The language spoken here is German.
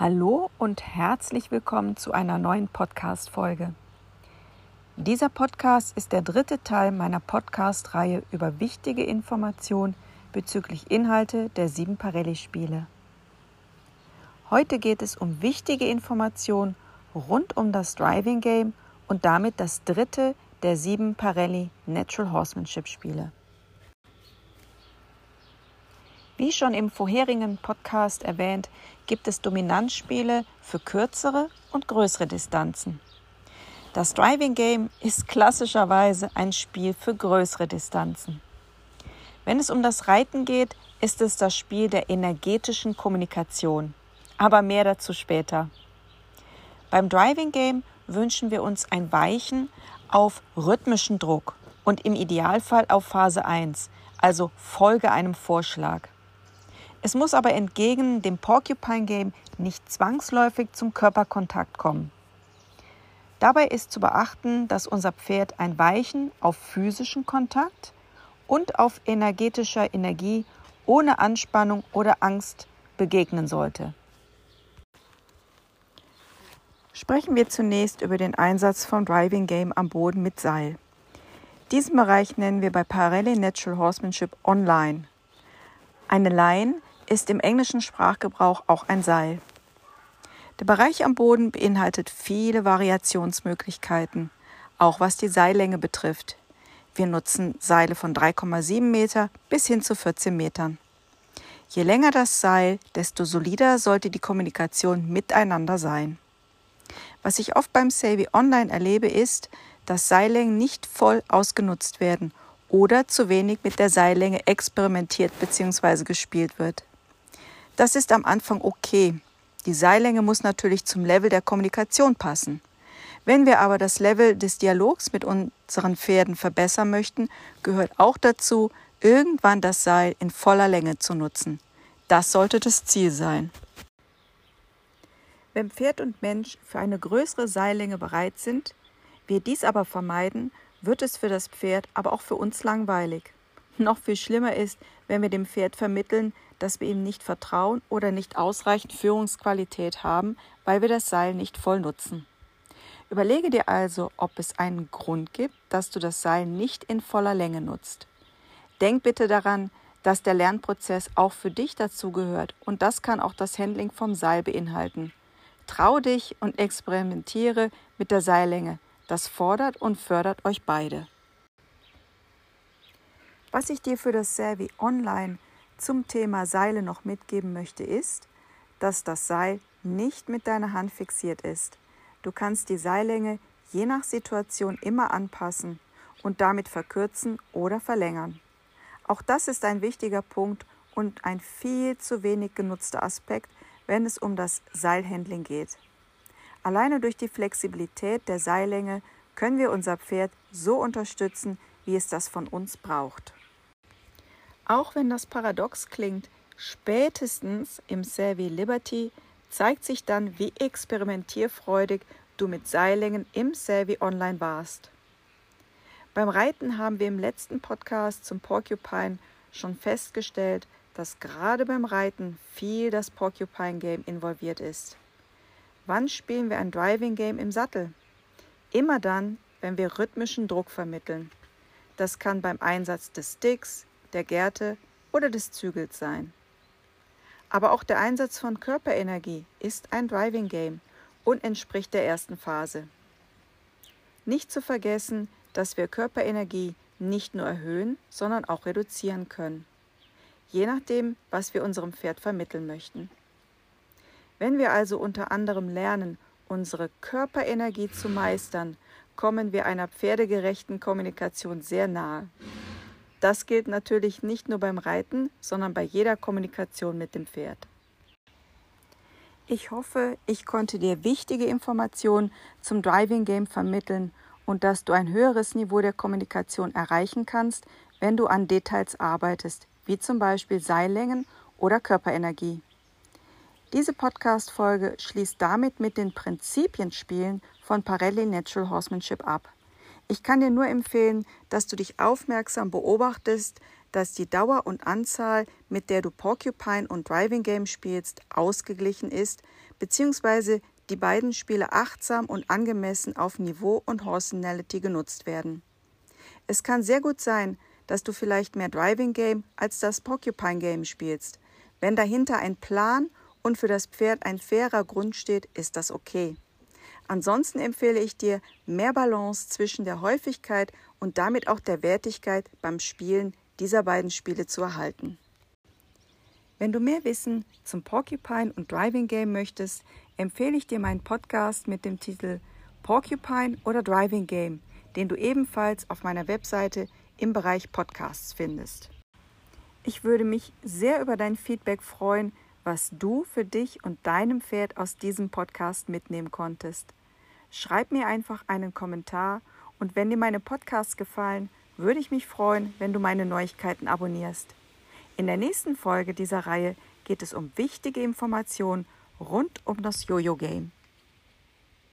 Hallo und herzlich willkommen zu einer neuen Podcast-Folge. Dieser Podcast ist der dritte Teil meiner Podcast-Reihe über wichtige Informationen bezüglich Inhalte der sieben Parelli-Spiele. Heute geht es um wichtige Informationen rund um das Driving Game und damit das dritte der sieben Parelli Natural Horsemanship Spiele. Wie schon im vorherigen Podcast erwähnt, gibt es Dominanzspiele für kürzere und größere Distanzen. Das Driving Game ist klassischerweise ein Spiel für größere Distanzen. Wenn es um das Reiten geht, ist es das Spiel der energetischen Kommunikation. Aber mehr dazu später. Beim Driving Game wünschen wir uns ein Weichen auf rhythmischen Druck und im Idealfall auf Phase 1, also Folge einem Vorschlag. Es muss aber entgegen dem Porcupine Game nicht zwangsläufig zum Körperkontakt kommen. Dabei ist zu beachten, dass unser Pferd ein Weichen auf physischen Kontakt und auf energetischer Energie ohne Anspannung oder Angst begegnen sollte. Sprechen wir zunächst über den Einsatz vom Driving Game am Boden mit Seil. Diesen Bereich nennen wir bei Parelli Natural Horsemanship Online. Eine Line ist im englischen Sprachgebrauch auch ein Seil. Der Bereich am Boden beinhaltet viele Variationsmöglichkeiten, auch was die Seillänge betrifft. Wir nutzen Seile von 3,7 Meter bis hin zu 14 Metern. Je länger das Seil, desto solider sollte die Kommunikation miteinander sein. Was ich oft beim Savvy Online erlebe, ist, dass Seillängen nicht voll ausgenutzt werden oder zu wenig mit der Seillänge experimentiert bzw. gespielt wird. Das ist am Anfang okay. Die Seillänge muss natürlich zum Level der Kommunikation passen. Wenn wir aber das Level des Dialogs mit unseren Pferden verbessern möchten, gehört auch dazu, irgendwann das Seil in voller Länge zu nutzen. Das sollte das Ziel sein. Wenn Pferd und Mensch für eine größere Seillänge bereit sind, wir dies aber vermeiden, wird es für das Pferd, aber auch für uns langweilig. Noch viel schlimmer ist, wenn wir dem Pferd vermitteln, dass wir ihm nicht vertrauen oder nicht ausreichend Führungsqualität haben, weil wir das Seil nicht voll nutzen. Überlege dir also, ob es einen Grund gibt, dass du das Seil nicht in voller Länge nutzt. Denk bitte daran, dass der Lernprozess auch für dich dazugehört und das kann auch das Handling vom Seil beinhalten. Trau dich und experimentiere mit der Seillänge. Das fordert und fördert euch beide. Was ich dir für das Servi Online zum Thema Seile noch mitgeben möchte, ist, dass das Seil nicht mit deiner Hand fixiert ist. Du kannst die Seillänge je nach Situation immer anpassen und damit verkürzen oder verlängern. Auch das ist ein wichtiger Punkt und ein viel zu wenig genutzter Aspekt, wenn es um das Seilhandling geht. Alleine durch die Flexibilität der Seillänge können wir unser Pferd so unterstützen, wie es das von uns braucht. Auch wenn das paradox klingt, spätestens im Savvy Liberty zeigt sich dann, wie experimentierfreudig du mit Seillängen im Savvy Online warst. Beim Reiten haben wir im letzten Podcast zum Porcupine schon festgestellt, dass gerade beim Reiten viel das Porcupine Game involviert ist. Wann spielen wir ein Driving Game im Sattel? Immer dann, wenn wir rhythmischen Druck vermitteln. Das kann beim Einsatz des Sticks, der Gerte oder des Zügels sein. Aber auch der Einsatz von Körperenergie ist ein Driving Game und entspricht der ersten Phase. Nicht zu vergessen, dass wir Körperenergie nicht nur erhöhen, sondern auch reduzieren können, je nachdem, was wir unserem Pferd vermitteln möchten. Wenn wir also unter anderem lernen, unsere Körperenergie zu meistern, kommen wir einer pferdegerechten Kommunikation sehr nahe. Das gilt natürlich nicht nur beim Reiten, sondern bei jeder Kommunikation mit dem Pferd. Ich hoffe, ich konnte dir wichtige Informationen zum Driving Game vermitteln und dass du ein höheres Niveau der Kommunikation erreichen kannst, wenn du an Details arbeitest, wie zum Beispiel Seillängen oder Körperenergie. Diese Podcast-Folge schließt damit mit den Prinzipienspielen von Parelli Natural Horsemanship ab. Ich kann dir nur empfehlen, dass du dich aufmerksam beobachtest, dass die Dauer und Anzahl, mit der du Porcupine und Driving Game spielst, ausgeglichen ist, beziehungsweise die beiden Spiele achtsam und angemessen auf Niveau und Horsenality genutzt werden. Es kann sehr gut sein, dass du vielleicht mehr Driving Game als das Porcupine Game spielst. Wenn dahinter ein Plan und für das Pferd ein fairer Grund steht, ist das okay. Ansonsten empfehle ich dir, mehr Balance zwischen der Häufigkeit und damit auch der Wertigkeit beim Spielen dieser beiden Spiele zu erhalten. Wenn du mehr Wissen zum Porcupine und Driving Game möchtest, empfehle ich dir meinen Podcast mit dem Titel Porcupine oder Driving Game, den du ebenfalls auf meiner Webseite im Bereich Podcasts findest. Ich würde mich sehr über dein Feedback freuen, was du für dich und deinem Pferd aus diesem Podcast mitnehmen konntest. Schreib mir einfach einen Kommentar und wenn dir meine Podcasts gefallen, würde ich mich freuen, wenn du meine Neuigkeiten abonnierst. In der nächsten Folge dieser Reihe geht es um wichtige Informationen rund um das Jojo-Game.